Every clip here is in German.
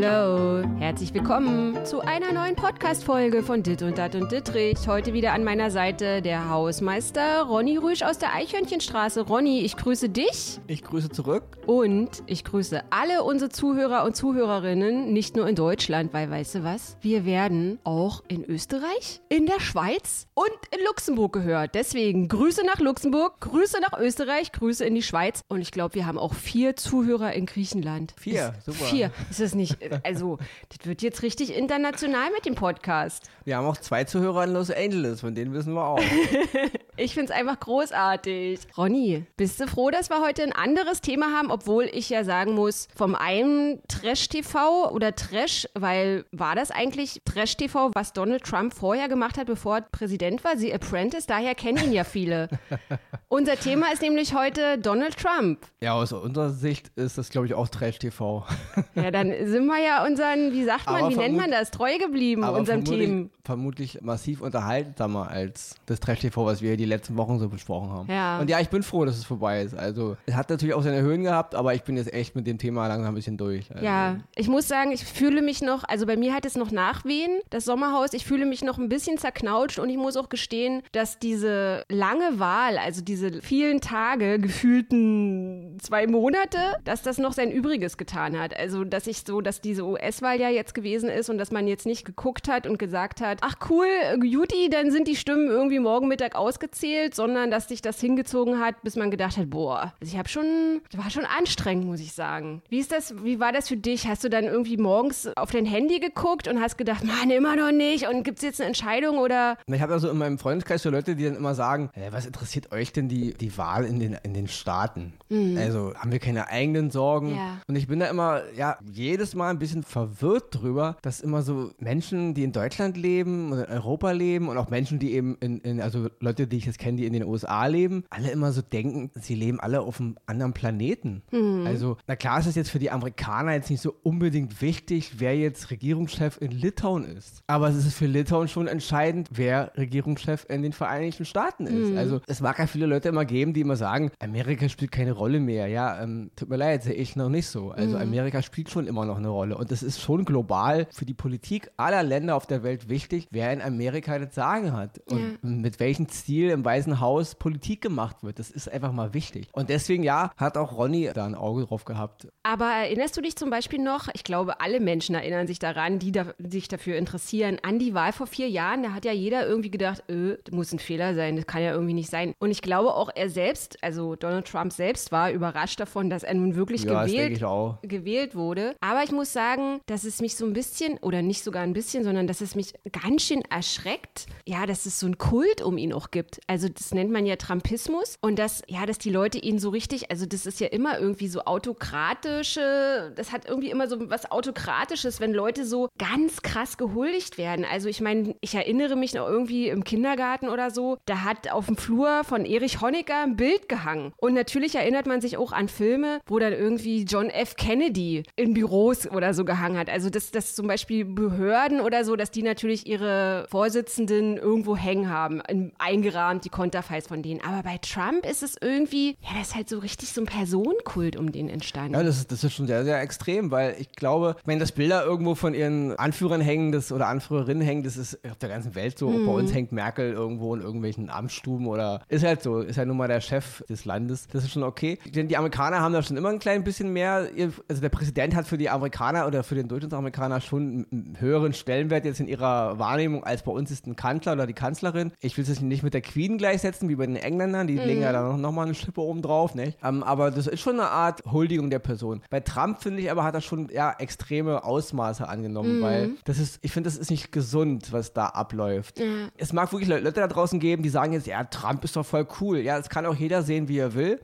Hello herzlich willkommen zu einer neuen Podcast-Folge von Dit und Dat und Dittrich. Heute wieder an meiner Seite der Hausmeister Ronny Rüsch aus der Eichhörnchenstraße. Ronny, ich grüße dich. Ich grüße zurück. Und ich grüße alle unsere Zuhörer und Zuhörerinnen, nicht nur in Deutschland, weil weißt du was? Wir werden auch in Österreich, in der Schweiz und in Luxemburg gehört. Deswegen Grüße nach Luxemburg, Grüße nach Österreich, Grüße in die Schweiz. Und ich glaube, wir haben auch vier Zuhörer in Griechenland. Vier, ist, super. Vier. Ist das nicht, also, das wird jetzt richtig international mit dem Podcast. Wir haben auch zwei Zuhörer in Los Angeles, von denen wissen wir auch. Ich finde es einfach großartig. Ronny, bist du froh, dass wir heute ein anderes Thema haben, obwohl ich ja sagen muss, vom einen Trash-TV oder Trash, weil war das eigentlich Trash-TV, was Donald Trump vorher gemacht hat, bevor er Präsident war? Sie Apprentice, daher kennen ihn ja viele. Unser Thema ist nämlich heute Donald Trump. Ja, aus unserer Sicht ist das, glaube ich, auch Trash-TV. Ja, dann sind wir ja unseren, wie sagt man, Aber wie nennt man das, treu geblieben, Aber unserem vermutlich, Team. vermutlich massiv unterhaltsamer als das Trash-TV, was wir die letzten Wochen so besprochen haben. Ja. Und ja, ich bin froh, dass es vorbei ist. Also, es hat natürlich auch seine Höhen gehabt, aber ich bin jetzt echt mit dem Thema langsam ein bisschen durch. Also, Ja, ich muss sagen, ich fühle mich noch, also bei mir hat es noch Nachwehen, das Sommerhaus. Ich fühle mich noch ein bisschen zerknautscht und ich muss auch gestehen, dass diese lange Wahl, also diese vielen Tage, gefühlten zwei Monate, dass das noch sein Übriges getan hat. Also, dass ich so, dass diese US-Wahl ja jetzt gewesen ist und dass man jetzt nicht geguckt hat und gesagt hat, ach cool, Juti, dann sind die Stimmen irgendwie morgen Mittag ausgezählt, sondern dass sich das hingezogen hat, bis man gedacht hat, boah, also ich habe schon, das war schon anstrengend, muss ich sagen. Wie ist das, wie war das für dich? Hast du dann irgendwie morgens auf dein Handy geguckt und hast gedacht, Mann, immer noch nicht und gibt's jetzt eine Entscheidung oder? Ich habe also in meinem Freundeskreis so Leute, die dann immer sagen, "Hä, was interessiert euch denn die, die Wahl in den, in den Staaten? Also haben wir keine eigenen Sorgen? Mhm. Ja. Und ich bin da immer, ja, jedes Mal ein bisschen verwirrt drüber, dass immer so Menschen, die in Deutschland leben oder in Europa leben und auch Menschen, die eben in, in also Leute, die ich jetzt kenne, die in den USA leben, alle immer so denken, sie leben alle auf einem anderen Planeten. Mhm. Also, na klar ist es jetzt für die Amerikaner jetzt nicht so unbedingt wichtig, wer jetzt Regierungschef in Litauen ist. Aber es ist für Litauen schon entscheidend, wer Regierungschef in den Vereinigten Staaten ist. Also, es mag ja viele Leute immer geben, die immer sagen, Amerika spielt keine Rolle mehr. Ja, ähm, tut mir leid, sehe ich noch nicht so. Also, Amerika spielt schon immer noch eine Rolle. Und es ist schon global für die Politik aller Länder auf der Welt wichtig, wer in Amerika das Sagen hat. Und mit welchem Ziel im Weißen Haus Politik gemacht wird. Das ist einfach mal wichtig. Und deswegen, ja, hat auch Ronny da ein Auge drauf gehabt. Aber erinnerst du dich zum Beispiel noch, ich glaube, alle Menschen erinnern sich daran, die da, sich dafür interessieren, an die Wahl vor vier Jahren. Da hat ja jeder irgendwie gedacht, äh, das muss ein Fehler sein, das kann ja irgendwie nicht sein. Und ich glaube auch er selbst, also Donald Trump selbst war überrascht davon, dass er nun wirklich Ja, gewählt gewählt wurde. Aber ich muss sagen, dass es mich so ein bisschen, oder nicht sogar ein bisschen, sondern dass es mich ganz schön erschreckt, ja, dass es so einen Kult um ihn auch gibt. Also das nennt man ja Trumpismus und dass, ja, dass die Leute ihn so richtig, also das ist ja immer irgendwie so autokratische, das hat irgendwie immer so was Autokratisches, wenn Leute so ganz krass gehuldigt werden. Also ich meine, ich erinnere mich noch irgendwie im Kindergarten oder so, da hat auf dem Flur von Erich Honecker ein Bild gehangen. Und natürlich erinnert man sich auch an Filme, wo dann irgendwie John F. Kennedy in Büros oder so gehangen hat. Also dass, dass zum Beispiel Behörden oder so, dass die natürlich ihre Vorsitzenden irgendwo hängen haben, in, eingerahmt, die Konterfeis von denen. Aber bei Trump ist es irgendwie, ja, das ist halt so richtig so ein Personenkult um den entstanden. Ja, das ist, das ist schon sehr, sehr extrem, weil ich glaube, wenn das Bilder irgendwo von ihren Anführern hängen, das oder Anführerinnen hängen, das ist auf der ganzen Welt so. Auch Bei uns hängt Merkel irgendwo in irgendwelchen Amtsstuben oder ist halt so, ist halt nun mal der Chef des Landes. Das ist schon okay. Denn die Amerikaner haben da schon immer ein klein bisschen mehr, also der Präsident hat für die Amerikaner oder für den Durchschnittsamerikaner schon einen höheren Stellenwert jetzt in ihrer Wahrnehmung als bei uns ist ein Kanzler oder die Kanzlerin. Ich will es nicht mit der Queen gleichsetzen, wie bei den Engländern, die legen ja da noch, noch mal eine Schippe oben drauf, nicht? Ähm, aber das ist schon eine Art Huldigung der Person. Bei Trump, finde ich, aber hat er schon ja, extreme Ausmaße angenommen, weil das ist, ich finde, das ist nicht gesund, was da abläuft. Es mag wirklich Le- Leute da draußen geben, die sagen jetzt, ja, Trump ist doch voll cool. Ja, das kann auch jeder sehen, wie er will.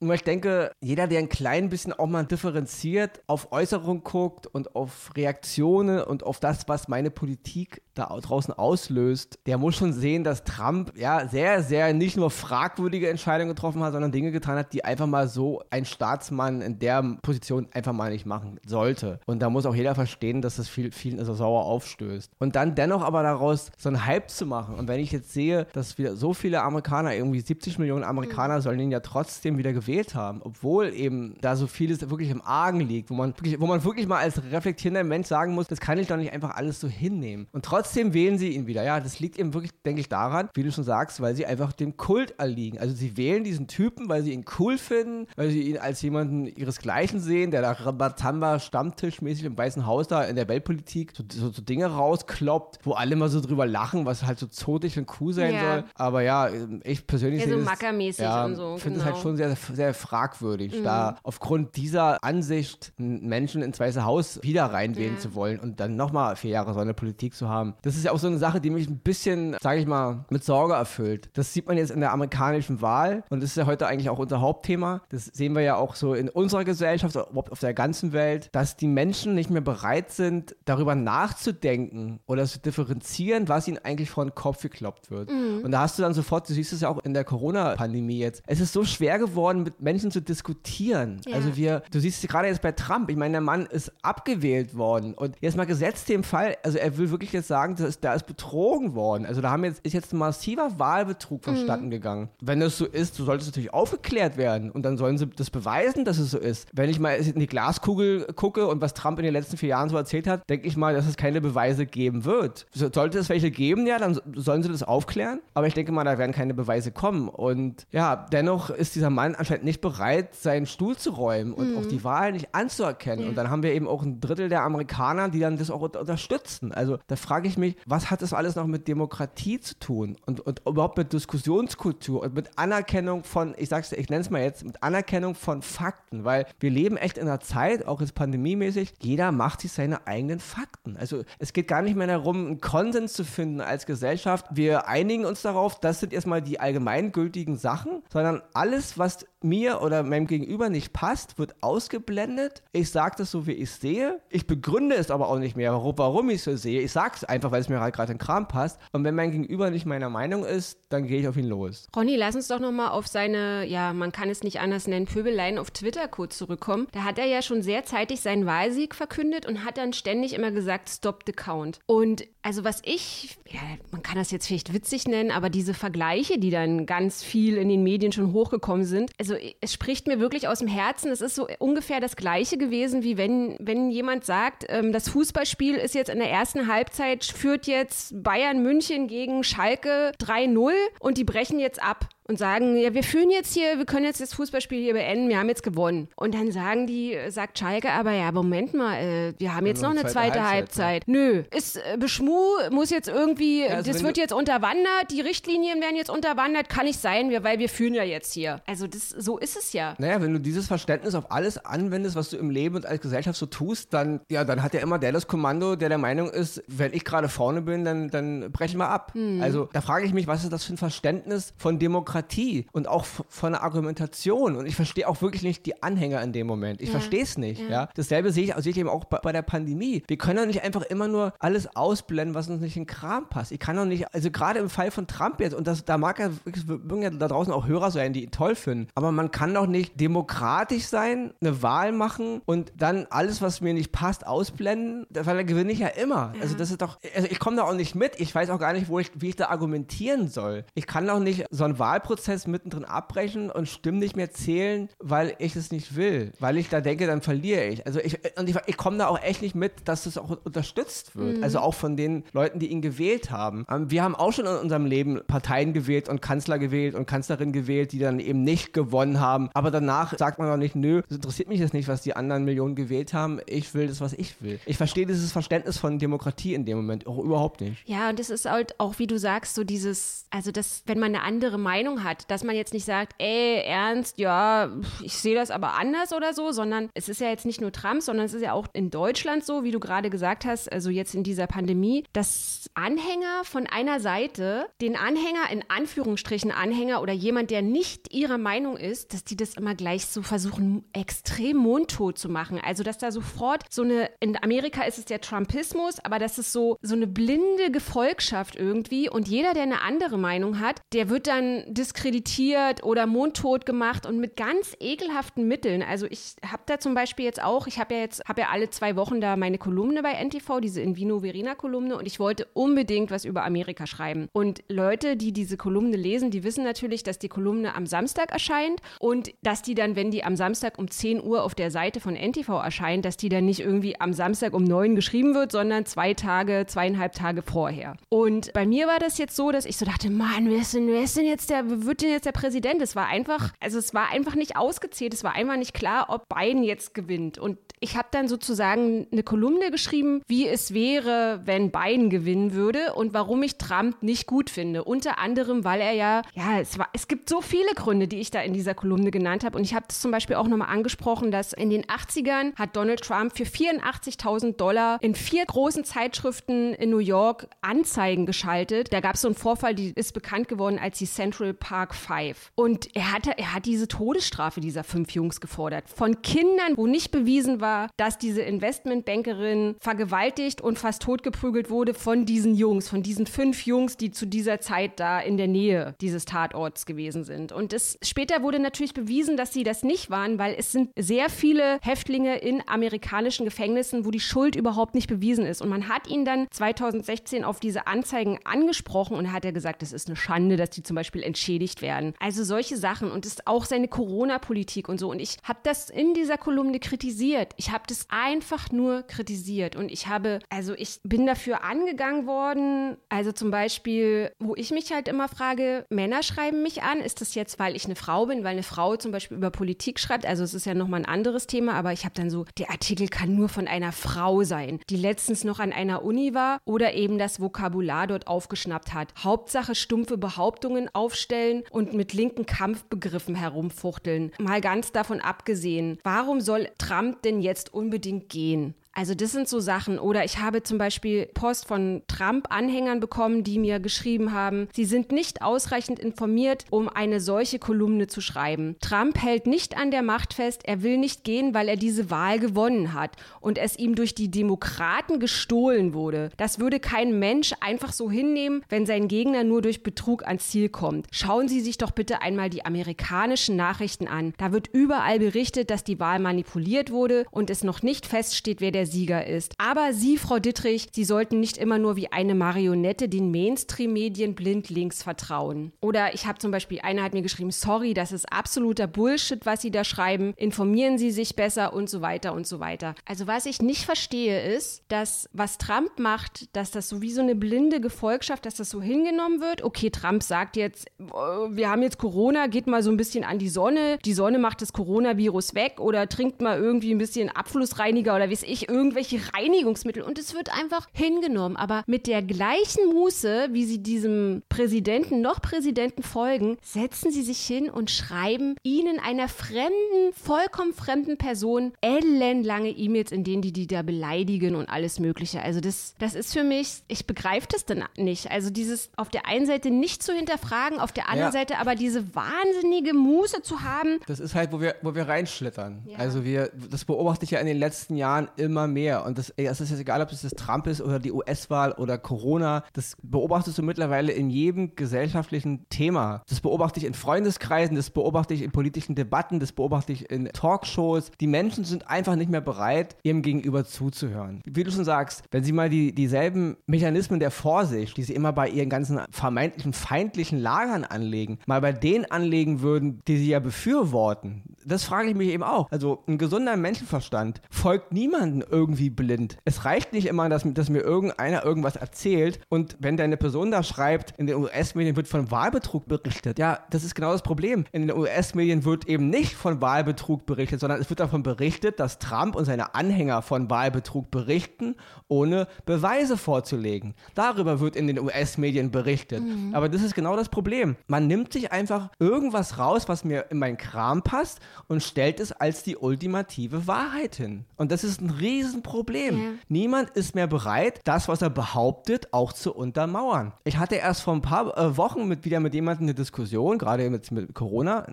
Nur ich denke, jeder, der ein klein bisschen auch mal differenziert, auf Äußerung guckt und auf Reaktionen und auf das, was meine Politik da draußen auslöst, der muss schon sehen, dass Trump ja sehr, sehr nicht nur fragwürdige Entscheidungen getroffen hat, sondern Dinge getan hat, die einfach mal so ein Staatsmann in der Position einfach mal nicht machen sollte. Und da muss auch jeder verstehen, dass das viel, vielen also sauer aufstößt. Und dann dennoch aber daraus so einen Hype zu machen. Und wenn ich jetzt sehe, dass wieder so viele Amerikaner, irgendwie 70 Millionen Amerikaner, mhm. sollen ihn ja trotzdem wieder gewählt haben, obwohl eben da so vieles wirklich im Argen liegt, wo man wirklich, wo man wirklich mal als reflektierender Mensch sagen muss, das kann ich doch nicht einfach alles so hinnehmen. Und trotzdem wählen sie ihn wieder. Ja, das liegt eben wirklich, denke ich, daran, wie du schon sagst, weil sie einfach dem Kult erliegen. Also sie wählen diesen Typen, weil sie ihn cool finden, weil sie ihn als jemanden ihresgleichen sehen, der da Rabatamba stammtischmäßig im Weißen Haus da in der Weltpolitik so, so, so, Dinge rauskloppt, wo alle mal so drüber lachen, was halt so zotig und cool sein ja. soll. Aber ja, ich persönlich ja, so mackermäßig ja, und so. Ich finde es halt genau. halt schon sehr, sehr fragwürdig, mhm. da aufgrund dieser Ansicht Menschen ins Weiße Haus wieder reinwählen ja. zu wollen und dann nochmal vier Jahre so eine Politik zu haben. Das ist ja auch so eine Sache, die mich ein bisschen, sage ich mal, mit Sorge erfüllt. Das sieht man jetzt in der amerikanischen Wahl und das ist ja heute eigentlich auch unser Hauptthema. Das sehen wir ja auch so in unserer Gesellschaft, auf der ganzen Welt, dass die Menschen nicht mehr bereit sind, darüber nachzudenken oder zu differenzieren, was ihnen eigentlich vor den Kopf gekloppt wird. Mhm. Und da hast du dann sofort, du siehst es ja auch in der Corona-Pandemie jetzt, es ist so schwer geworden, mit Menschen zu diskutieren. Ja. Also wir, du siehst es gerade jetzt bei Trump, ich meine, der Mann ist abgewählt worden und jetzt mal gesetzt dem Fall, also er will wirklich jetzt sagen, dass, da ist betrogen worden. Also da haben jetzt, ist jetzt ein massiver Wahlbetrug mhm. vonstatten mhm. gegangen. Wenn das so ist, so sollte es natürlich aufgeklärt werden und dann sollen sie das beweisen, dass es so ist. Wenn ich mal in die Glaskugel gucke und was Trump in den letzten vier Jahren so erzählt hat, denke ich mal, dass es keine Beweise geben wird. Sollte es welche geben, ja, dann sollen sie das aufklären. Aber ich denke mal, da werden keine Beweise kommen. Und ja, dennoch ist dieser Mann anscheinend nicht bereit, seinen Stuhl zu räumen und mhm. auch die Wahl nicht anzuerkennen. Ja. Und dann haben wir eben auch ein Drittel der Amerikaner, die dann das auch unterstützen. Also da frage ich mich, was hat das alles noch mit Demokratie zu tun und, und überhaupt mit Diskussionskultur und mit Anerkennung von, ich sag's, ich nenne es mal jetzt, mit Anerkennung von Fakten, weil wir leben echt in einer Zeit, auch jetzt pandemiemäßig, jeder macht sich seine eigenen Fakten. Also es geht gar nicht mehr darum, einen Konsens zu finden als Gesellschaft. Wir einigen uns darauf, das sind erstmal die allgemeingültigen Sachen, sondern alles, was mir oder meinem Gegenüber nicht passt, wird ausgeblendet. Ich sage das so, wie ich es sehe. Ich begründe es aber auch nicht mehr, warum ich es so sehe. Ich sage es einfach, weil es mir halt gerade in Kram passt. Und wenn mein Gegenüber nicht meiner Meinung ist, dann gehe ich auf ihn los. Ronny, lass uns doch nochmal auf seine, ja, man kann es nicht anders nennen, Pöbeleien auf Twitter kurz zurückkommen. Da hat er ja schon sehr zeitig seinen Wahlsieg verkündet und hat dann ständig immer gesagt, stop the count. Und also was ich, ja, man kann das jetzt vielleicht witzig nennen, aber diese Vergleiche, die dann ganz viel in den Medien schon hochgekommen sind, also also es spricht mir wirklich aus dem Herzen. Es ist so ungefähr das Gleiche gewesen, wie wenn, wenn jemand sagt, ähm, das Fußballspiel ist jetzt in der ersten Halbzeit, führt jetzt Bayern München gegen Schalke 3-0 und die brechen jetzt ab und sagen, ja, wir führen jetzt hier, wir können jetzt das Fußballspiel hier beenden, wir haben jetzt gewonnen. Und dann sagen die, sagt Schalke, aber ja, Moment mal, äh, wir haben jetzt noch eine zweite, zweite Halbzeit. Halbzeit. Nö, ist äh, Beschmu muss jetzt irgendwie, ja, also das wird jetzt unterwandert, die Richtlinien werden jetzt unterwandert, kann nicht sein, weil wir führen ja jetzt hier. Also das, so ist es ja. Naja, wenn du dieses Verständnis auf alles anwendest, was du im Leben und als Gesellschaft so tust, dann, ja, dann hat ja immer der das Kommando, der der Meinung ist, wenn ich gerade vorne bin, dann, dann brechen wir ab. Hm. Also da frage ich mich, was ist das für ein Verständnis von Demokratie? Demokratie und auch von der Argumentation. Und ich verstehe auch wirklich nicht die Anhänger in dem Moment. Ich ja. verstehe es nicht. Ja. ja. Dasselbe sehe ich, sehe ich eben auch bei, bei, der Pandemie. Wir können doch nicht einfach immer nur alles ausblenden, was uns nicht in den Kram passt. Ich kann doch nicht, also gerade im Fall von Trump jetzt, und das, da mag ja, mögen ja da draußen auch Hörer sein, die ihn toll finden, aber man kann doch nicht demokratisch sein, eine Wahl machen und dann alles, was mir nicht passt, ausblenden, weil da gewinne ich ja immer. Ja. Also das ist doch, also ich komme da auch nicht mit. Ich weiß auch gar nicht, wo ich, wie ich da argumentieren soll. Ich kann doch nicht so einen Wahlprozess Wahlprozess mittendrin abbrechen und Stimmen nicht mehr zählen, weil ich es nicht will. Weil ich da denke, dann verliere ich. Also ich, und ich, ich komme da auch echt nicht mit, dass das auch unterstützt wird. Mhm. Also auch von den Leuten, die ihn gewählt haben. Ähm, wir haben auch schon in unserem Leben Parteien gewählt und Kanzler gewählt und Kanzlerin gewählt, die dann eben nicht gewonnen haben. Aber danach sagt man doch nicht, nö, es interessiert mich jetzt nicht, was die anderen Millionen gewählt haben. Ich will das, was ich will. Ich verstehe dieses Verständnis von Demokratie in dem Moment auch überhaupt nicht. Ja, und es ist halt auch, wie du sagst, so dieses, also das, wenn man eine andere Meinung Meinung hat, dass man jetzt nicht sagt, ey, ernst, ja, ich sehe das aber anders oder so, sondern es ist ja jetzt nicht nur Trump, sondern es ist ja auch in Deutschland so, wie du gerade gesagt hast, also jetzt in dieser Pandemie, dass Anhänger von einer Seite den Anhänger, in Anführungsstrichen Anhänger oder jemand, der nicht ihrer Meinung ist, dass die das immer gleich so versuchen, extrem mundtot zu machen. Also, dass da sofort so eine, in Amerika ist es der Trumpismus, aber das ist so, so eine blinde Gefolgschaft irgendwie und jeder, der eine andere Meinung hat, der wird dann diskreditiert oder mundtot gemacht und mit ganz ekelhaften Mitteln. Also, ich habe da zum Beispiel jetzt auch, ich habe ja jetzt, habe ja alle zwei Wochen da meine Kolumne bei NTV, diese Invino Verena Kolumne und ich wollte unbedingt was über Amerika schreiben. Und Leute, die diese Kolumne lesen, die wissen natürlich, dass die Kolumne am Samstag erscheint und dass die dann, wenn die am Samstag um 10 Uhr auf der Seite von NTV erscheint, dass die dann nicht irgendwie am Samstag um 9 geschrieben wird, sondern zwei Tage, zweieinhalb Tage vorher. Und bei mir war das jetzt so, dass ich so dachte, Mann, wer ist denn, wer ist denn jetzt der, wird denn jetzt der Präsident? Es war einfach, also es war einfach nicht ausgezählt, es war einfach nicht klar, ob Biden jetzt gewinnt. Und ich habe dann sozusagen eine Kolumne geschrieben, wie es wäre, wenn Biden gewinnen würde und warum ich Trump nicht gut finde. Unter anderem, weil er ja, ja, es, war, es gibt so viele Gründe, die ich da in dieser Kolumne genannt habe. Und ich habe das zum Beispiel auch nochmal angesprochen, dass in den 80ern hat Donald Trump für 84.000 Dollar in vier großen Zeitschriften in New York Anzeigen geschaltet. Da gab es so einen Vorfall, die ist bekannt geworden als die Central Park Five. Und er, hatte, er hat diese Todesstrafe dieser fünf Jungs gefordert. Von Kindern, wo nicht bewiesen war, dass diese Investmentbankerin vergewaltigt und fast totgeprügelt wurde von diesen Jungs, von diesen fünf Jungs, die zu dieser Zeit da in der Nähe dieses Tatorts gewesen sind. Und es, später wurde natürlich bewiesen, dass sie das nicht waren, weil es sind sehr viele Häftlinge in amerikanischen Gefängnissen, wo die Schuld überhaupt nicht bewiesen ist. Und man hat ihn dann 2016 auf diese Anzeigen angesprochen und hat er gesagt, es ist eine Schande, dass die zum Beispiel entschädigt werden. Also solche Sachen und es ist auch seine Corona-Politik und so. Und ich habe das in dieser Kolumne kritisiert. Ich habe das einfach nur kritisiert und ich habe, also ich bin dafür angegangen worden. Also zum Beispiel, wo ich mich halt immer frage, Männer schreiben mich an. Ist das jetzt, weil ich eine Frau bin, weil eine Frau zum Beispiel über Politik schreibt? Also es ist ja nochmal ein anderes Thema, aber ich habe dann so, der Artikel kann nur von einer Frau sein, die letztens noch an einer Uni war oder eben das Vokabular dort aufgeschnappt hat. Hauptsache stumpfe Behauptungen aufstellen und mit linken Kampfbegriffen herumfuchteln. Mal ganz davon abgesehen, warum soll Trump denn jetzt unbedingt gehen? Also das sind so Sachen. Oder ich habe zum Beispiel Post von Trump-Anhängern bekommen, die mir geschrieben haben, sie sind nicht ausreichend informiert, um eine solche Kolumne zu schreiben. Trump hält nicht an der Macht fest, er will nicht gehen, weil er diese Wahl gewonnen hat und es ihm durch die Demokraten gestohlen wurde. Das würde kein Mensch einfach so hinnehmen, wenn sein Gegner nur durch Betrug ans Ziel kommt. Schauen Sie sich doch bitte einmal die amerikanischen Nachrichten an. Da wird überall berichtet, dass die Wahl manipuliert wurde und es noch nicht feststeht, wer der der Sieger ist. Aber Sie, Frau Dittrich, Sie sollten nicht immer nur wie eine Marionette den Mainstream-Medien blindlings vertrauen. Oder ich habe zum Beispiel, einer hat mir geschrieben, sorry, das ist absoluter Bullshit, was Sie da schreiben. Informieren Sie sich besser und so weiter und so weiter. Also was ich nicht verstehe ist, dass was Trump macht, dass das so wie so eine blinde Gefolgschaft, dass das so hingenommen wird. Okay, Trump sagt jetzt, äh, wir haben jetzt Corona, geht mal so ein bisschen an die Sonne. Die Sonne macht das Coronavirus weg oder trinkt mal irgendwie ein bisschen Abflussreiniger oder weiß ich, irgendwelche Reinigungsmittel und es wird einfach hingenommen. Aber mit der gleichen Muße, wie sie diesem Präsidenten noch Präsidenten folgen, setzen sie sich hin und schreiben ihnen einer fremden, vollkommen fremden Person ellenlange E-Mails, in denen die die da beleidigen und alles Mögliche. Also das, das ist für mich, ich begreife das dann nicht. Also dieses auf der einen Seite nicht zu hinterfragen, auf der anderen ja. Seite aber diese wahnsinnige Muße zu haben. Das ist halt, wo wir, wo wir reinschlittern. Ja. Also wir, das beobachte ich ja in den letzten Jahren immer immer mehr. Und das, es ist jetzt egal, ob es das Trump ist oder die US-Wahl oder Corona. Das beobachtest du mittlerweile in jedem gesellschaftlichen Thema. Das beobachte ich in Freundeskreisen, das beobachte ich in politischen Debatten, das beobachte ich in Talkshows. Die Menschen sind einfach nicht mehr bereit, ihrem Gegenüber zuzuhören. Wie du schon sagst, wenn sie mal die, dieselben Mechanismen der Vorsicht, die sie immer bei ihren ganzen vermeintlichen feindlichen Lagern anlegen, mal bei denen anlegen würden, die sie ja befürworten, das frage ich mich eben auch. Also ein gesunder Menschenverstand folgt niemandem irgendwie blind. Es reicht nicht immer, dass, dass mir irgendeiner irgendwas erzählt und wenn deine Person da schreibt, in den US-Medien wird von Wahlbetrug berichtet. Ja, das ist genau das Problem. In den US-Medien wird eben nicht von Wahlbetrug berichtet, sondern es wird davon berichtet, dass Trump und seine Anhänger von Wahlbetrug berichten, ohne Beweise vorzulegen. Darüber wird in den US-Medien berichtet. Mhm. Aber das ist genau das Problem. Man nimmt sich einfach irgendwas raus, was mir in meinen Kram passt und stellt es als die ultimative Wahrheit hin. Und das ist ein Riesenproblem. Ja. Niemand ist mehr bereit, das, was er behauptet, auch zu untermauern. Ich hatte erst vor ein paar äh, Wochen mit, wieder mit jemandem eine Diskussion, gerade mit, mit Corona,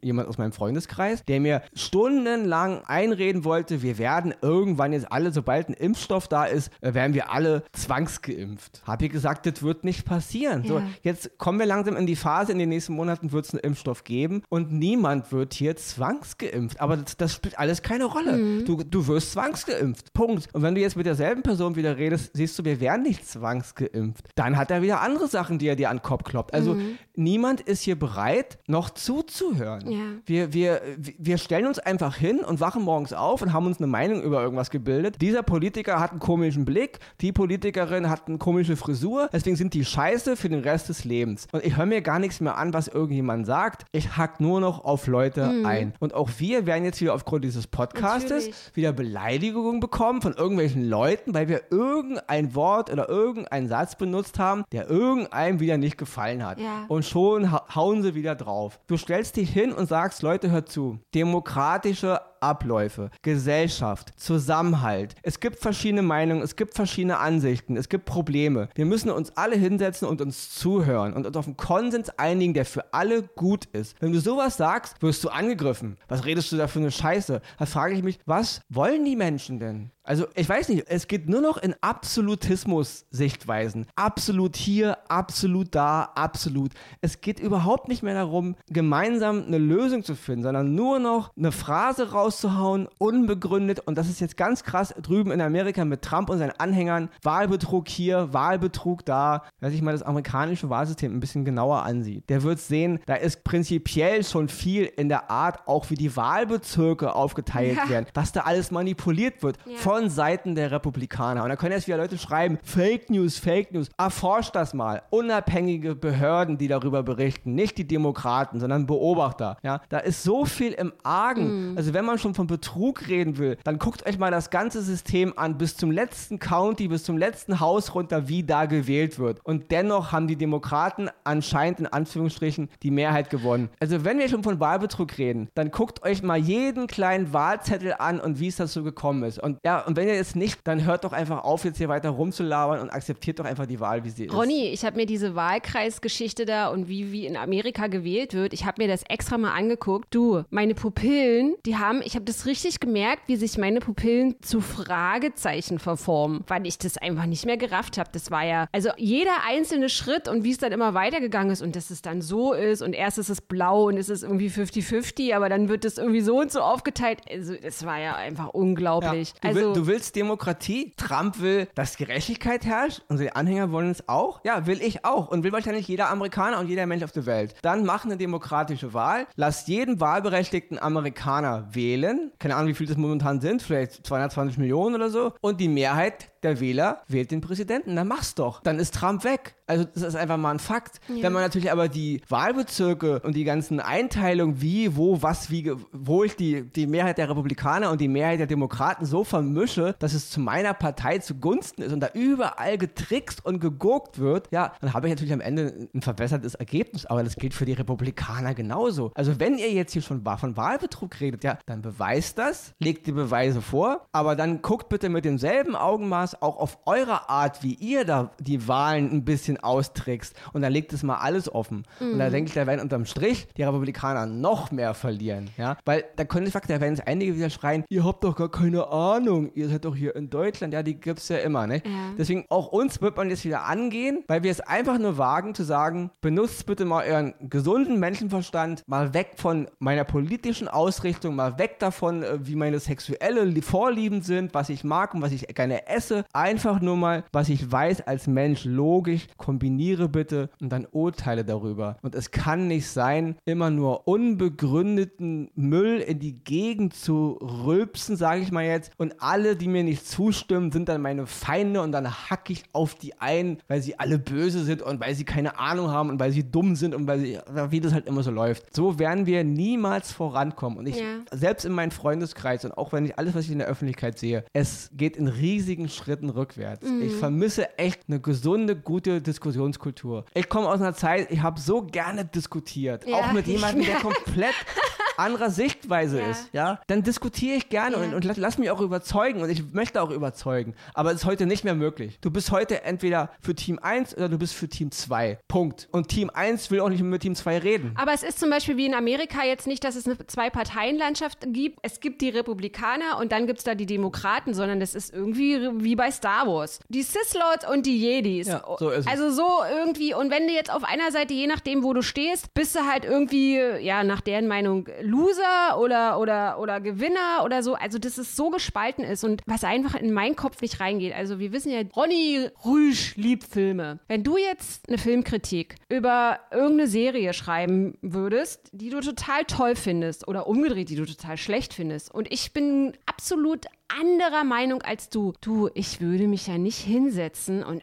jemand aus meinem Freundeskreis, der mir stundenlang einreden wollte, wir werden irgendwann jetzt alle, sobald ein Impfstoff da ist, äh, werden wir alle zwangsgeimpft. Habe ich gesagt, das wird nicht passieren. Ja. So, jetzt kommen wir langsam in die Phase, in den nächsten Monaten wird es einen Impfstoff geben und niemand wird hier zwangsgeimpft. Aber das, das spielt alles keine Rolle. Mhm. Du, du wirst zwangsgeimpft. Punkt. Und wenn du jetzt mit derselben Person wieder redest, siehst du, wir werden nicht zwangsgeimpft. Dann hat er wieder andere Sachen, die er dir an den Kopf kloppt. Also mhm. niemand ist hier bereit, noch zuzuhören. Ja. Wir, wir, wir stellen uns einfach hin und wachen morgens auf und haben uns eine Meinung über irgendwas gebildet. Dieser Politiker hat einen komischen Blick, die Politikerin hat eine komische Frisur, deswegen sind die scheiße für den Rest des Lebens. Und ich höre mir gar nichts mehr an, was irgendjemand sagt. Ich hack nur noch auf Leute mhm. ein. Und auch wir werden jetzt wieder aufgrund dieses Podcastes Natürlich. wieder Beleidigungen bekommen von irgendwelchen Leuten, weil wir irgendein Wort oder irgendeinen Satz benutzt haben, der irgendeinem wieder nicht gefallen hat. Ja. Und schon hauen sie wieder drauf. Du stellst dich hin und sagst, Leute, hört zu. Demokratische Abläufe, Gesellschaft, Zusammenhalt. Es gibt verschiedene Meinungen, es gibt verschiedene Ansichten, es gibt Probleme. Wir müssen uns alle hinsetzen und uns zuhören und uns auf einen Konsens einigen, der für alle gut ist. Wenn du sowas sagst, wirst du angegriffen. Was redest du da für eine Scheiße? Da frage ich mich, was wollen die Menschen denn? Also ich weiß nicht, es geht nur noch in Absolutismus-Sichtweisen. Absolut hier, absolut da, absolut. Es geht überhaupt nicht mehr darum, gemeinsam eine Lösung zu finden, sondern nur noch eine Phrase rauszuhauen, unbegründet. Und das ist jetzt ganz krass drüben in Amerika mit Trump und seinen Anhängern. Wahlbetrug hier, Wahlbetrug da. Wer sich mal das amerikanische Wahlsystem ein bisschen genauer ansieht, der wird sehen, da ist prinzipiell schon viel in der Art, auch wie die Wahlbezirke aufgeteilt ja. werden, was da alles manipuliert wird. Ja. Von von Seiten der Republikaner. Und da können jetzt wieder Leute schreiben, Fake News, Fake News. Erforscht das mal. Unabhängige Behörden, die darüber berichten. Nicht die Demokraten, sondern Beobachter. Ja, da ist so viel im Argen. Mhm. Also wenn man schon von Betrug reden will, dann guckt euch mal das ganze System an, bis zum letzten County, bis zum letzten Haus runter, wie da gewählt wird. Und dennoch haben die Demokraten anscheinend in Anführungsstrichen die Mehrheit gewonnen. Also wenn wir schon von Wahlbetrug reden, dann guckt euch mal jeden kleinen Wahlzettel an und wie es dazu gekommen ist. Und ja, und wenn ihr jetzt nicht, dann hört doch einfach auf, jetzt hier weiter rumzulabern und akzeptiert doch einfach die Wahl, wie sie ist. Ronny, ich habe mir diese Wahlkreisgeschichte da und wie, wie in Amerika gewählt wird, ich habe mir das extra mal angeguckt. Du, meine Pupillen, die haben, ich habe das richtig gemerkt, wie sich meine Pupillen zu Fragezeichen verformen, weil ich das einfach nicht mehr gerafft habe. Das war ja, also jeder einzelne Schritt und wie es dann immer weitergegangen ist und dass es dann so ist und erst ist es blau und es ist irgendwie 50-50, aber dann wird es irgendwie so und so aufgeteilt. Also, das war ja einfach unglaublich. Ja, also, du willst Demokratie, Trump will, dass Gerechtigkeit herrscht, unsere Anhänger wollen es auch. Ja, will ich auch und will wahrscheinlich jeder Amerikaner und jeder Mensch auf der Welt. Dann mach eine demokratische Wahl, lass jeden wahlberechtigten Amerikaner wählen. Keine Ahnung, wie viele das momentan sind, vielleicht 220 Millionen oder so. Und die Mehrheit der Wähler wählt den Präsidenten. Dann mach's doch. Dann ist Trump weg. Also das ist einfach mal ein Fakt. Ja. Wenn man natürlich aber die Wahlbezirke und die ganzen Einteilungen, wie, wo, was, wie, wo ich die, die Mehrheit der Republikaner und die Mehrheit der Demokraten so vermische, dass es zu meiner Partei zugunsten ist und da überall getrickst und geguckt wird, ja, dann habe ich natürlich am Ende ein verbessertes Ergebnis. Aber das gilt für die Republikaner genauso. Also wenn ihr jetzt hier schon von Wahlbetrug redet, ja, dann beweist das, legt die Beweise vor, aber dann guckt bitte mit demselben Augenmaß auch auf eure Art, wie ihr da die Wahlen ein bisschen austrickst und dann legt es mal alles offen. Mhm. Und da mhm. denke ich, da werden unterm Strich die Republikaner noch mehr verlieren. Ja? Weil da können da werden jetzt einige wieder schreien, ihr habt doch gar keine Ahnung. Ihr seid doch hier in Deutschland, ja, die gibt es ja immer, ne? Ja. Deswegen auch uns wird man jetzt wieder angehen, weil wir es einfach nur wagen zu sagen, benutzt bitte mal euren gesunden Menschenverstand, mal weg von meiner politischen Ausrichtung, mal weg davon, äh, wie meine sexuelle Vorlieben sind, was ich mag und was ich gerne esse. Einfach nur mal, was ich weiß als Mensch logisch, kombiniere bitte und dann urteile darüber. Und es kann nicht sein, immer nur unbegründeten Müll in die Gegend zu rülpsen, sage ich mal jetzt. Und alle, die mir nicht zustimmen, sind dann meine Feinde und dann hacke ich auf die ein, weil sie alle böse sind und weil sie keine Ahnung haben und weil sie dumm sind und weil sie, wie das halt immer so läuft. So werden wir niemals vorankommen. Und ich, Ja. selbst in meinem Freundeskreis und auch wenn ich alles, was ich in der Öffentlichkeit sehe, es geht in riesigen Schritten rückwärts. Mhm. Ich vermisse echt eine gesunde, gute Diskussionskultur. Ich komme aus einer Zeit, ich habe so gerne diskutiert. Ja, auch mit jemandem, der komplett anderer Sichtweise Ja. ist. Ja? Dann diskutiere ich gerne und, und lass, lass mich auch überzeugen und ich möchte auch überzeugen. Aber es ist heute nicht mehr möglich. Du bist heute entweder für Team 1 oder du bist für Team 2. Punkt. Und Team 1 will auch nicht mit Team 2 reden. Aber es ist zum Beispiel wie in Amerika jetzt nicht, dass es eine Zwei-Parteien-Landschaft gibt. Es gibt die Republikaner und dann gibt es da die Demokraten, sondern das ist irgendwie wie bei Star Wars. Die Sith-Lords und die Jedis. Ja, so ist es. also so irgendwie. Und wenn du jetzt auf einer Seite, je nachdem, wo du stehst, bist du halt irgendwie, ja, nach deren Meinung Loser oder, oder, oder Gewinner oder so. Also, dass es so gespalten ist und was einfach in meinen Kopf nicht reingeht. Also, wir wissen ja, Ronny Rüsch liebt Filme. Wenn du jetzt eine Filmkritik über irgendeine Serie schreiben würdest, die du total toll findest oder umgedreht, die du total schlecht findest und ich bin absolut anderer Meinung als du. Du, ich würde mich ja nicht hinsetzen und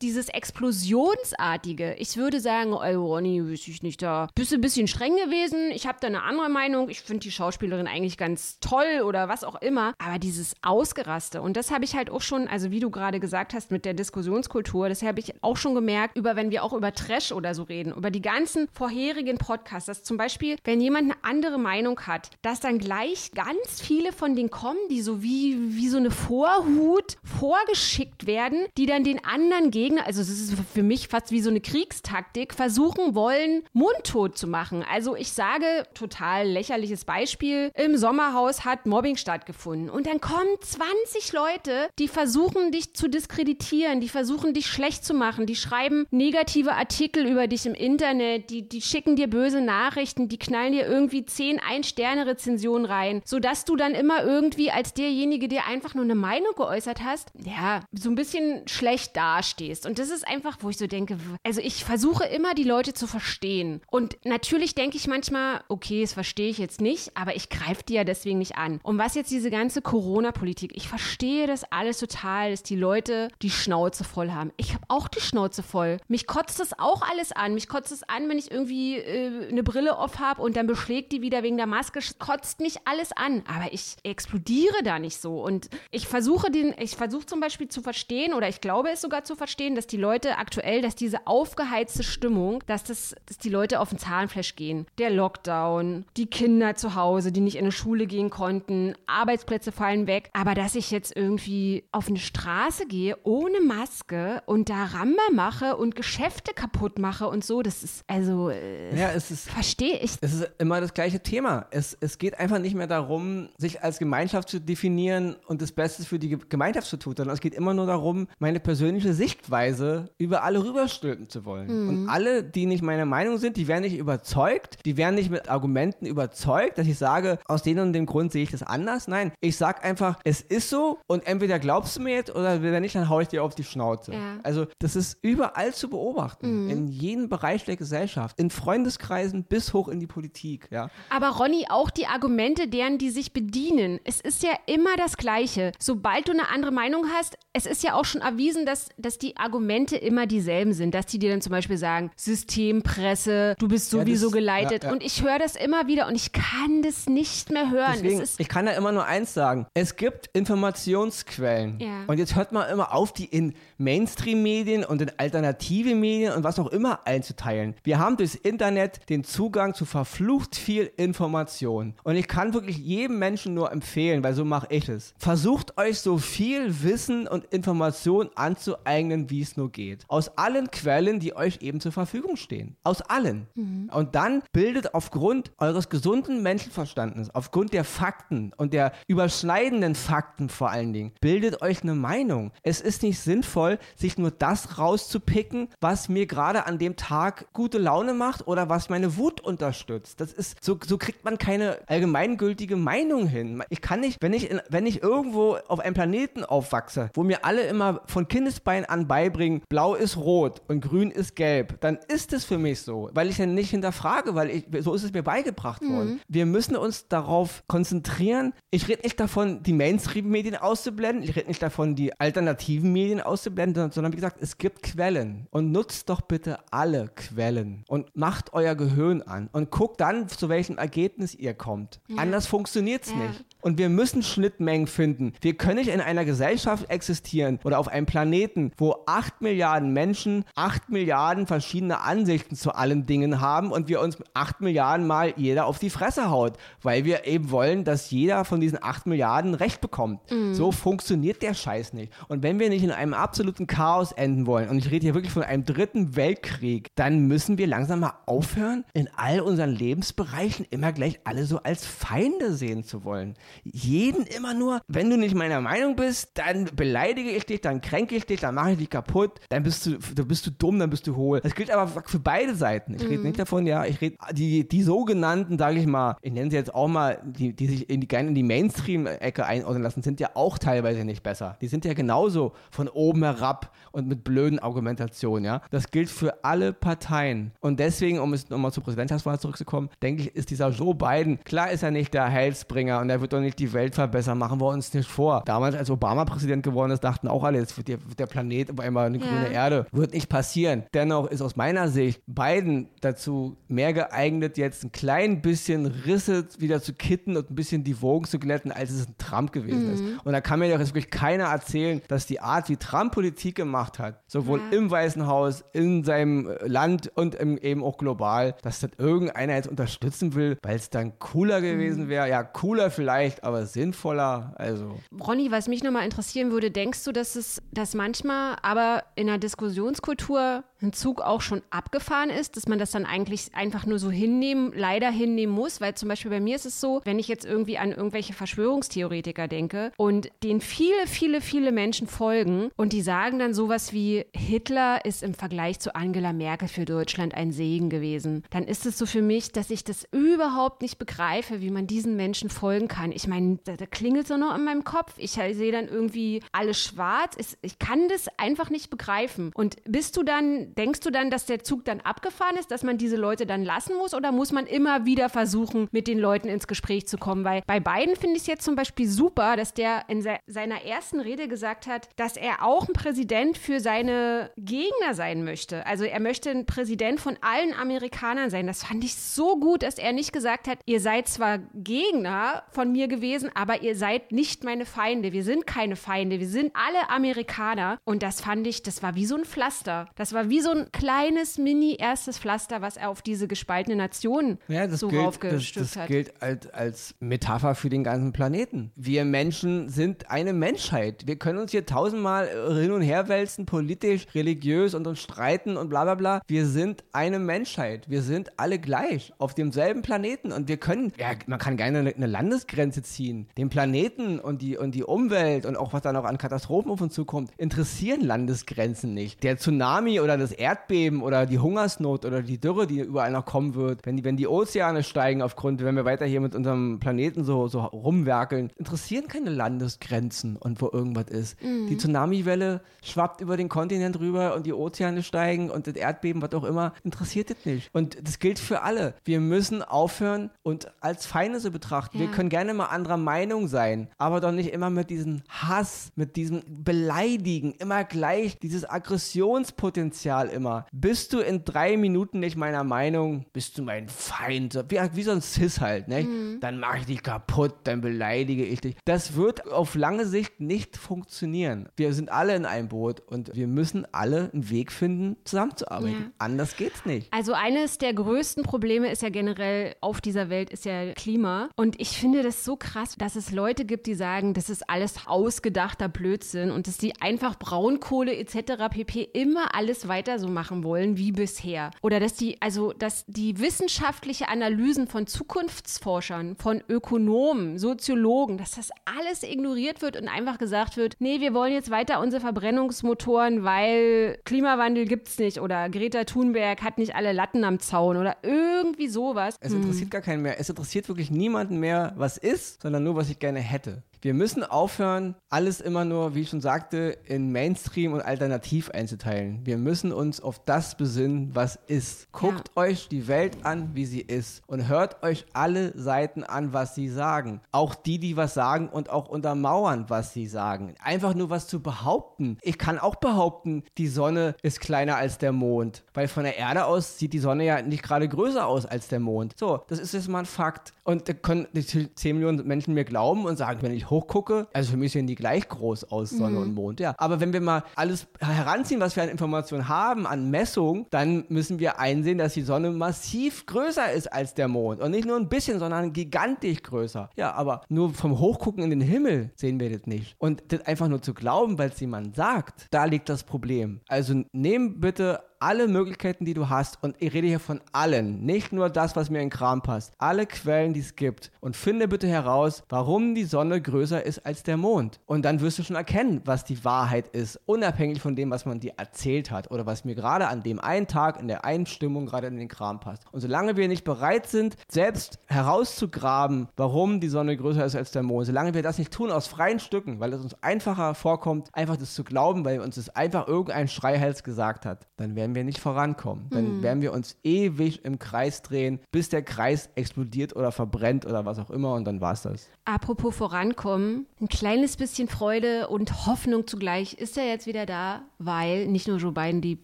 dieses Explosionsartige. Ich würde sagen, ey Ronny, weiß ich nicht, da bist du ein bisschen streng gewesen. Ich habe da eine andere Meinung. Ich finde die Schauspielerin eigentlich ganz toll oder was auch immer. Aber dieses Ausgeraste und das habe ich halt auch schon, also wie du gerade gesagt hast mit der Diskussionskultur, das habe ich auch schon gemerkt, über wenn wir auch über Trash oder so reden, über die ganzen vorherigen Podcasts, dass zum Beispiel, wenn jemand eine andere Meinung hat, dass dann gleich ganz viele von denen kommen, die so wie, wie so eine Vorhut vorgeschickt werden, die dann den anderen Gegner, also es ist für mich fast wie so eine Kriegstaktik, versuchen wollen, mundtot zu machen. Also ich sage, total lächerliches Beispiel, im Sommerhaus hat Mobbing stattgefunden und dann kommen 20 Leute, die versuchen dich zu diskreditieren, die versuchen dich schlecht zu machen, die schreiben negative Artikel über dich im Internet, die, die schicken dir böse Nachrichten, die knallen dir irgendwie 10 Ein-Sterne-Rezensionen rein, sodass du dann immer irgendwie als derjenige, der einfach nur eine Meinung geäußert hast, ja, so ein bisschen schlecht dastehst. Und das ist einfach, wo ich so denke, also ich versuche immer, die Leute zu verstehen. Und natürlich denke ich manchmal, okay, das verstehe ich jetzt nicht, aber ich greife die ja deswegen nicht an. Und was jetzt diese ganze Corona-Politik, ich verstehe das alles total, dass die Leute die Schnauze voll haben. Ich habe auch die Schnauze voll. Mich kotzt das auch alles an. Mich kotzt es an, wenn ich irgendwie äh, eine Brille auf habe und dann beschlägt die wieder wegen der Maske. Kotzt mich alles an. Aber ich explodiere da nicht so. Und ich versuche den, ich versuche zum Beispiel zu verstehen oder ich glaube es sogar zu verstehen, dass die Leute aktuell, dass diese aufgeheizte Stimmung, dass das, dass die Leute auf den Zahnfleisch gehen. Der Lockdown, die Kinder zu Hause, die nicht in eine Schule gehen konnten, Arbeitsplätze fallen weg. Aber dass ich jetzt irgendwie auf eine Straße gehe ohne Maske und da Ramba mache und Geschäfte kaputt mache und so, das ist, also, äh, Ja, es ist verstehe ich. Es ist immer das gleiche Thema. Es, es geht einfach nicht mehr darum, sich als Gemeinschaft zu definieren und das Beste für die Ge- Gemeinschaft zu tun, sondern es geht immer nur darum, meine persönliche Sichtweise über alle rüberstülpen zu wollen. Und alle, die nicht meiner Meinung sind, die werden nicht überzeugt, die werden nicht mit Argumenten überzeugt, dass ich sage, aus dem und dem Grund sehe ich das anders. Nein, ich sag einfach, es ist so und entweder glaubst du mir jetzt oder wenn nicht, dann hau ich dir auf die Schnauze. Ja. Also das ist überall zu beobachten, in jedem Bereich der Gesellschaft, in Freundeskreisen bis hoch in die Politik, ja. Aber Ronny, auch die Argumente, deren die sich bedienen, es ist ja immer das Gleiche. Sobald du eine andere Meinung hast, es ist ja auch schon erwiesen, dass, dass die Argumente immer dieselben sind. Dass die dir dann zum Beispiel sagen, Systempresse, du bist Ja, sowieso das- geleitet. ja, ja. Und ich höre das immer wieder und ich kann das nicht mehr hören. Deswegen, ich kann da immer nur eins sagen. Es gibt Informationsquellen. Ja. Und jetzt hört man immer auf, die in Mainstream-Medien und in alternative Medien und was auch immer einzuteilen. Wir haben durchs Internet den Zugang zu verflucht viel Information. Und ich kann wirklich jedem Menschen nur empfehlen, weil so mache ich es. Versucht euch so viel Wissen und Information anzueignen, wie es nur geht. Aus allen Quellen, die euch eben zur Verfügung stehen. Aus allen. Mhm. Und dann bildet aufgrund eures gesunden Menschenverstandes, aufgrund der Fakten und der überschneidenden Fakten vor allen Dingen, bildet euch eine Meinung. Es ist nicht sinnvoll, sich nur das rauszupicken, was mir gerade an dem Tag gute Laune macht oder was meine Wut unterstützt. Das ist, so, so kriegt man keine allgemeingültige Meinung hin. Ich kann nicht, wenn ich, in, wenn ich irgendwo auf einem Planeten aufwachse, wo mir alle immer von Kindesbein an beibringen, blau ist rot und grün ist gelb, dann ist es für mich so, weil ich dann nicht hinterfrage, weil ich, so ist es mir beigebracht worden. Mhm. Wir müssen uns darauf konzentrieren. Ich rede nicht davon, die Mainstream-Medien auszublenden, ich rede nicht davon, die alternativen Medien auszublenden, sondern wie gesagt, es gibt Quellen und nutzt doch bitte alle Quellen und macht euer Gehirn an und guckt dann, zu welchem Ergebnis ihr kommt. Ja. Anders funktioniert es ja. nicht. Und wir müssen Schnittmengen finden. Wir können nicht in einer Gesellschaft existieren oder auf einem Planeten, wo 8 Milliarden Menschen 8 Milliarden verschiedene Ansichten zu allen Dingen haben und wir uns 8 Milliarden Mal jeder auf die Fresse haut, weil wir eben wollen, dass jeder von diesen 8 Milliarden Recht bekommt. Mhm. So funktioniert der Scheiß nicht. Und wenn wir nicht in einem absoluten Chaos enden wollen, und ich rede hier wirklich von einem dritten Weltkrieg, dann müssen wir langsam mal aufhören, in all unseren Lebensbereichen immer gleich alle so als Feinde sehen zu wollen jeden immer nur, wenn du nicht meiner Meinung bist, dann beleidige ich dich, dann kränke ich dich, dann mache ich dich kaputt, dann bist du, dann bist du dumm, dann bist du hohl. Das gilt aber für beide Seiten. Ich mhm. rede nicht davon, ja, ich rede die, die sogenannten, sage ich mal, ich nenne sie jetzt auch mal, die, die sich in die, gerne in die Mainstream-Ecke einordnen lassen, sind ja auch teilweise nicht besser. Die sind ja genauso von oben herab und mit blöden Argumentationen, ja. Das gilt für alle Parteien. Und deswegen, um es nochmal zur Präsidentschaftswahl zurückzukommen, denke ich, ist dieser Joe Biden, klar ist er nicht der Heilsbringer und er wird doch nicht die Welt verbessern, machen wir uns nicht vor. Damals, als Obama Präsident geworden ist, dachten auch alle, jetzt wird der, Planet auf einmal eine ja. grüne Erde. Wird nicht passieren. Dennoch ist aus meiner Sicht Biden dazu mehr geeignet, jetzt ein klein bisschen Risse wieder zu kitten und ein bisschen die Wogen zu glätten, als es ein Trump gewesen mhm. ist. Und da kann mir doch jetzt wirklich keiner erzählen, dass die Art, wie Trump Politik gemacht hat, sowohl ja. im Weißen Haus, in seinem Land und im, eben auch global, dass das irgendeiner jetzt unterstützen will, weil es dann cooler gewesen mhm. wäre. Ja, cooler vielleicht, aber sinnvoller. Also. Ronny, was mich nochmal interessieren würde, denkst du, dass es, dass manchmal aber in der Diskussionskultur ein Zug auch schon abgefahren ist, dass man das dann eigentlich einfach nur so hinnehmen, leider hinnehmen muss? Weil zum Beispiel bei mir ist es so, wenn ich jetzt irgendwie an irgendwelche Verschwörungstheoretiker denke und denen viele, viele, viele Menschen folgen und die sagen dann sowas wie, Hitler ist im Vergleich zu Angela Merkel für Deutschland ein Segen gewesen, dann ist es so für mich, dass ich das überhaupt nicht begreife, wie man diesen Menschen folgen kann. Ich meine, da, da klingelt so noch in meinem Kopf. Ich sehe dann irgendwie alles schwarz. Ich kann das einfach nicht begreifen. Und bist du dann, denkst du dann, dass der Zug dann abgefahren ist, dass man diese Leute dann lassen muss? Oder muss man immer wieder versuchen, mit den Leuten ins Gespräch zu kommen? Weil bei beiden finde ich es jetzt zum Beispiel super, dass der in se seiner ersten Rede gesagt hat, dass er auch ein Präsident für seine Gegner sein möchte. Also er möchte ein Präsident von allen Amerikanern sein. Das fand ich so gut, dass er nicht gesagt hat, ihr seid zwar Gegner von mir gewesen, aber ihr seid nicht meine Feinde. Wir sind keine Feinde. Wir sind alle Amerikaner. Und das fand ich, das war wie so ein Pflaster. Das war wie so ein kleines, mini erstes Pflaster, was er auf diese gespaltene Nation ja, das so gilt, raufgestülpt das, das hat. Das gilt als, als Metapher für den ganzen Planeten. Wir Menschen sind eine Menschheit. Wir können uns hier tausendmal hin und her wälzen, politisch, religiös und uns streiten und bla bla bla. Wir sind eine Menschheit. Wir sind alle gleich auf demselben Planeten und wir können, ja, man kann gerne eine Landesgrenze ziehen ziehen. Den Planeten und die, und die Umwelt und auch was da noch an Katastrophen auf uns zukommt, interessieren Landesgrenzen nicht. Der Tsunami oder das Erdbeben oder die Hungersnot oder die Dürre, die überall noch kommen wird, wenn die, wenn die Ozeane steigen aufgrund, wenn wir weiter hier mit unserem Planeten so, so rumwerkeln, interessieren keine Landesgrenzen und wo irgendwas ist. Mhm. Die Tsunamiwelle schwappt über den Kontinent rüber und die Ozeane steigen und das Erdbeben, was auch immer, interessiert das nicht. Und das gilt für alle. Wir müssen aufhören und als Feinde so betrachten. Ja. Wir können gerne mal andere anderer Meinung sein, aber doch nicht immer mit diesem Hass, mit diesem Beleidigen, immer gleich, dieses Aggressionspotenzial immer. Bist du in drei Minuten nicht meiner Meinung, bist du mein Feind, wie, wie so ein Cis halt, ne? Mhm. Dann mache ich dich kaputt, dann beleidige ich dich. Das wird auf lange Sicht nicht funktionieren. Wir sind alle in einem Boot und wir müssen alle einen Weg finden, zusammenzuarbeiten. Ja. Anders geht's nicht. Also eines der größten Probleme ist ja generell auf dieser Welt ist ja Klima und ich finde das so so krass, dass es Leute gibt, die sagen, das ist alles ausgedachter Blödsinn und dass die einfach Braunkohle etc. pp. immer alles weiter so machen wollen wie bisher. Oder dass die, also, dass die wissenschaftliche Analysen von Zukunftsforschern, von Ökonomen, Soziologen, dass das alles ignoriert wird und einfach gesagt wird, nee, wir wollen jetzt weiter unsere Verbrennungsmotoren, weil Klimawandel gibt's nicht oder Greta Thunberg hat nicht alle Latten am Zaun oder irgendwie sowas. Es interessiert gar keinen mehr. Es interessiert wirklich niemanden mehr, was ist, sondern nur, was ich gerne hätte. Wir müssen aufhören, alles immer nur, wie ich schon sagte, in Mainstream und Alternativ einzuteilen. Wir müssen uns auf das besinnen, was ist. Guckt ja. euch die Welt an, wie sie ist und hört euch alle Seiten an, was sie sagen. Auch die, die was sagen und auch untermauern, was sie sagen. Einfach nur was zu behaupten. Ich kann auch behaupten, die Sonne ist kleiner als der Mond, weil von der Erde aus sieht die Sonne ja nicht gerade größer aus als der Mond. So, das ist jetzt mal ein Fakt. Und da können die 10 Millionen Menschen mir glauben und sagen, wenn ich hochgucke, also für mich sehen die gleich groß aus, Sonne mhm. und Mond, ja. Aber wenn wir mal alles heranziehen, was wir an Informationen haben, an Messungen, dann müssen wir einsehen, dass die Sonne massiv größer ist als der Mond. Und nicht nur ein bisschen, sondern gigantisch größer. Ja, aber nur vom Hochgucken in den Himmel sehen wir das nicht. Und das einfach nur zu glauben, weil es jemand sagt, da liegt das Problem. Also nehmen bitte alle Möglichkeiten, die du hast, und ich rede hier von allen, nicht nur das, was mir in Kram passt, alle Quellen, die es gibt, und finde bitte heraus, warum die Sonne größer ist als der Mond. Und dann wirst du schon erkennen, was die Wahrheit ist, unabhängig von dem, was man dir erzählt hat oder was mir gerade an dem einen Tag in der einen Stimmung gerade in den Kram passt. Und solange wir nicht bereit sind, selbst herauszugraben, warum die Sonne größer ist als der Mond, solange wir das nicht tun aus freien Stücken, weil es uns einfacher vorkommt, einfach das zu glauben, weil uns das einfach irgendein Schreihals gesagt hat, dann werden werden wir nicht vorankommen. Dann mhm. werden wir uns ewig im Kreis drehen, bis der Kreis explodiert oder verbrennt oder was auch immer und dann war es das. Apropos vorankommen, ein kleines bisschen Freude und Hoffnung zugleich ist er jetzt wieder da, weil nicht nur Joe Biden die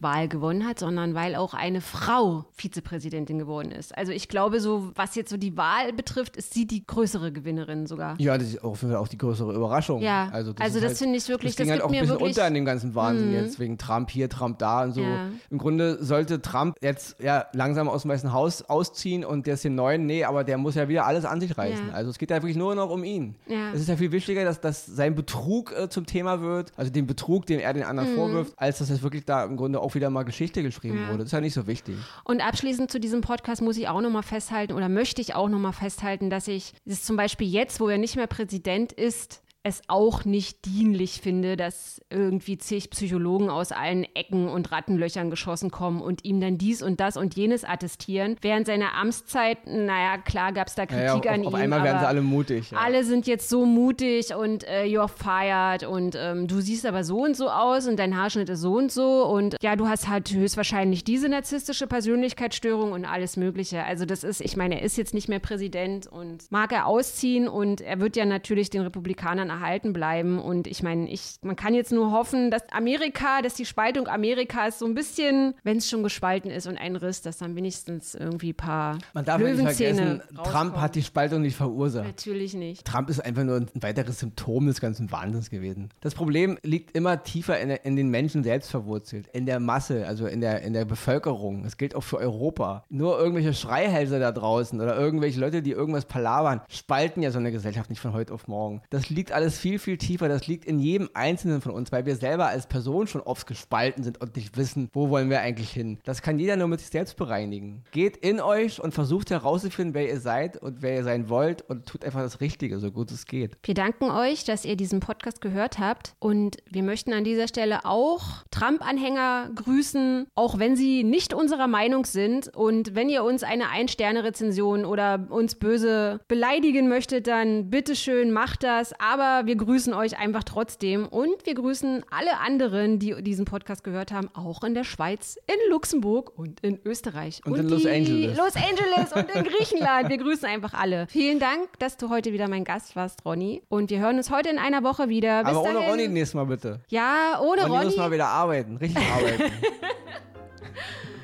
Wahl gewonnen hat, sondern weil auch eine Frau Vizepräsidentin geworden ist. Also ich glaube, so was jetzt so die Wahl betrifft, ist sie die größere Gewinnerin sogar. Ja, das ist auch, auch die größere Überraschung. Ja, also das, also das halt, finde ich wirklich, das, das ging halt auch ein bisschen unter in dem ganzen Wahnsinn mhm. jetzt, wegen Trump hier, Trump da und so. Ja. Im Grunde sollte Trump jetzt ja langsam aus dem Weißen Haus ausziehen und der ist den neuen, nee, aber der muss ja wieder alles an sich reißen. Ja. Also es geht ja wirklich nur noch um ihn. Ja. Es ist ja viel wichtiger, dass, dass sein Betrug äh, zum Thema wird, also den Betrug, den er den anderen mhm. vorwirft, als dass es wirklich da im Grunde auch wieder mal Geschichte geschrieben ja. wurde. Das ist ja nicht so wichtig. Und abschließend zu diesem Podcast muss ich auch nochmal festhalten oder möchte ich auch nochmal festhalten, dass ich es zum Beispiel jetzt, wo er nicht mehr Präsident ist, es auch nicht dienlich finde, dass irgendwie zig Psychologen aus allen Ecken und Rattenlöchern geschossen kommen und ihm dann dies und das und jenes attestieren. Während seiner Amtszeit, naja, klar gab es da Kritik ja, auf, an auf ihm. Auf einmal werden sie alle mutig. Ja. Alle sind jetzt so mutig und äh, you're fired und ähm, du siehst aber so und so aus und dein Haarschnitt ist so und so und ja, du hast halt höchstwahrscheinlich diese narzisstische Persönlichkeitsstörung und alles Mögliche. Also das ist, ich meine, er ist jetzt nicht mehr Präsident und mag er ausziehen und er wird ja natürlich den Republikanern erhalten bleiben. Und ich meine, ich, man kann jetzt nur hoffen, dass Amerika, dass die Spaltung Amerikas so ein bisschen, wenn es schon gespalten ist und ein Riss, dass dann wenigstens irgendwie ein paar Man darf nicht vergessen, Trump hat die Spaltung nicht verursacht. Natürlich nicht. Trump ist einfach nur ein weiteres Symptom des ganzen Wahnsinns gewesen. Das Problem liegt immer tiefer in, in den Menschen selbst verwurzelt, in der Masse, also in der, in der Bevölkerung. Das gilt auch für Europa. Nur irgendwelche Schreihälse da draußen oder irgendwelche Leute, die irgendwas palabern, spalten ja so eine Gesellschaft nicht von heute auf morgen. Das liegt alles viel, viel tiefer. Das liegt in jedem Einzelnen von uns, weil wir selber als Person schon oft gespalten sind und nicht wissen, wo wollen wir eigentlich hin. Das kann jeder nur mit sich selbst bereinigen. Geht in euch und versucht herauszufinden, wer ihr seid und wer ihr sein wollt und tut einfach das Richtige, so gut es geht. Wir danken euch, dass ihr diesen Podcast gehört habt und wir möchten an dieser Stelle auch Trump-Anhänger grüßen, auch wenn sie nicht unserer Meinung sind und wenn ihr uns eine Ein-Sterne-Rezension oder uns böse beleidigen möchtet, dann bitteschön macht das, aber wir grüßen euch einfach trotzdem und wir grüßen alle anderen, die diesen Podcast gehört haben, auch in der Schweiz, in Luxemburg und in Österreich. Und, und in Los Angeles. Los Angeles und in Griechenland. Wir grüßen einfach alle. Vielen Dank, dass du heute wieder mein Gast warst, Ronny. Und wir hören uns heute in einer Woche wieder. Bis Aber ohne dahin. Ronny nächstes Mal bitte. Ja, ohne Ronny. Ronny muss mal wieder arbeiten, richtig arbeiten.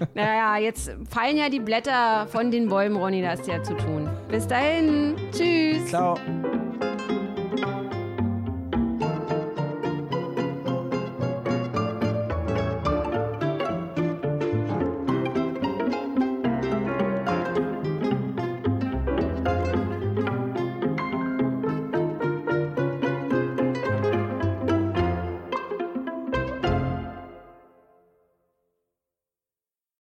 naja, jetzt fallen ja die Blätter von den Bäumen, Ronny, das ist ja zu tun. Bis dahin. Tschüss. Ciao.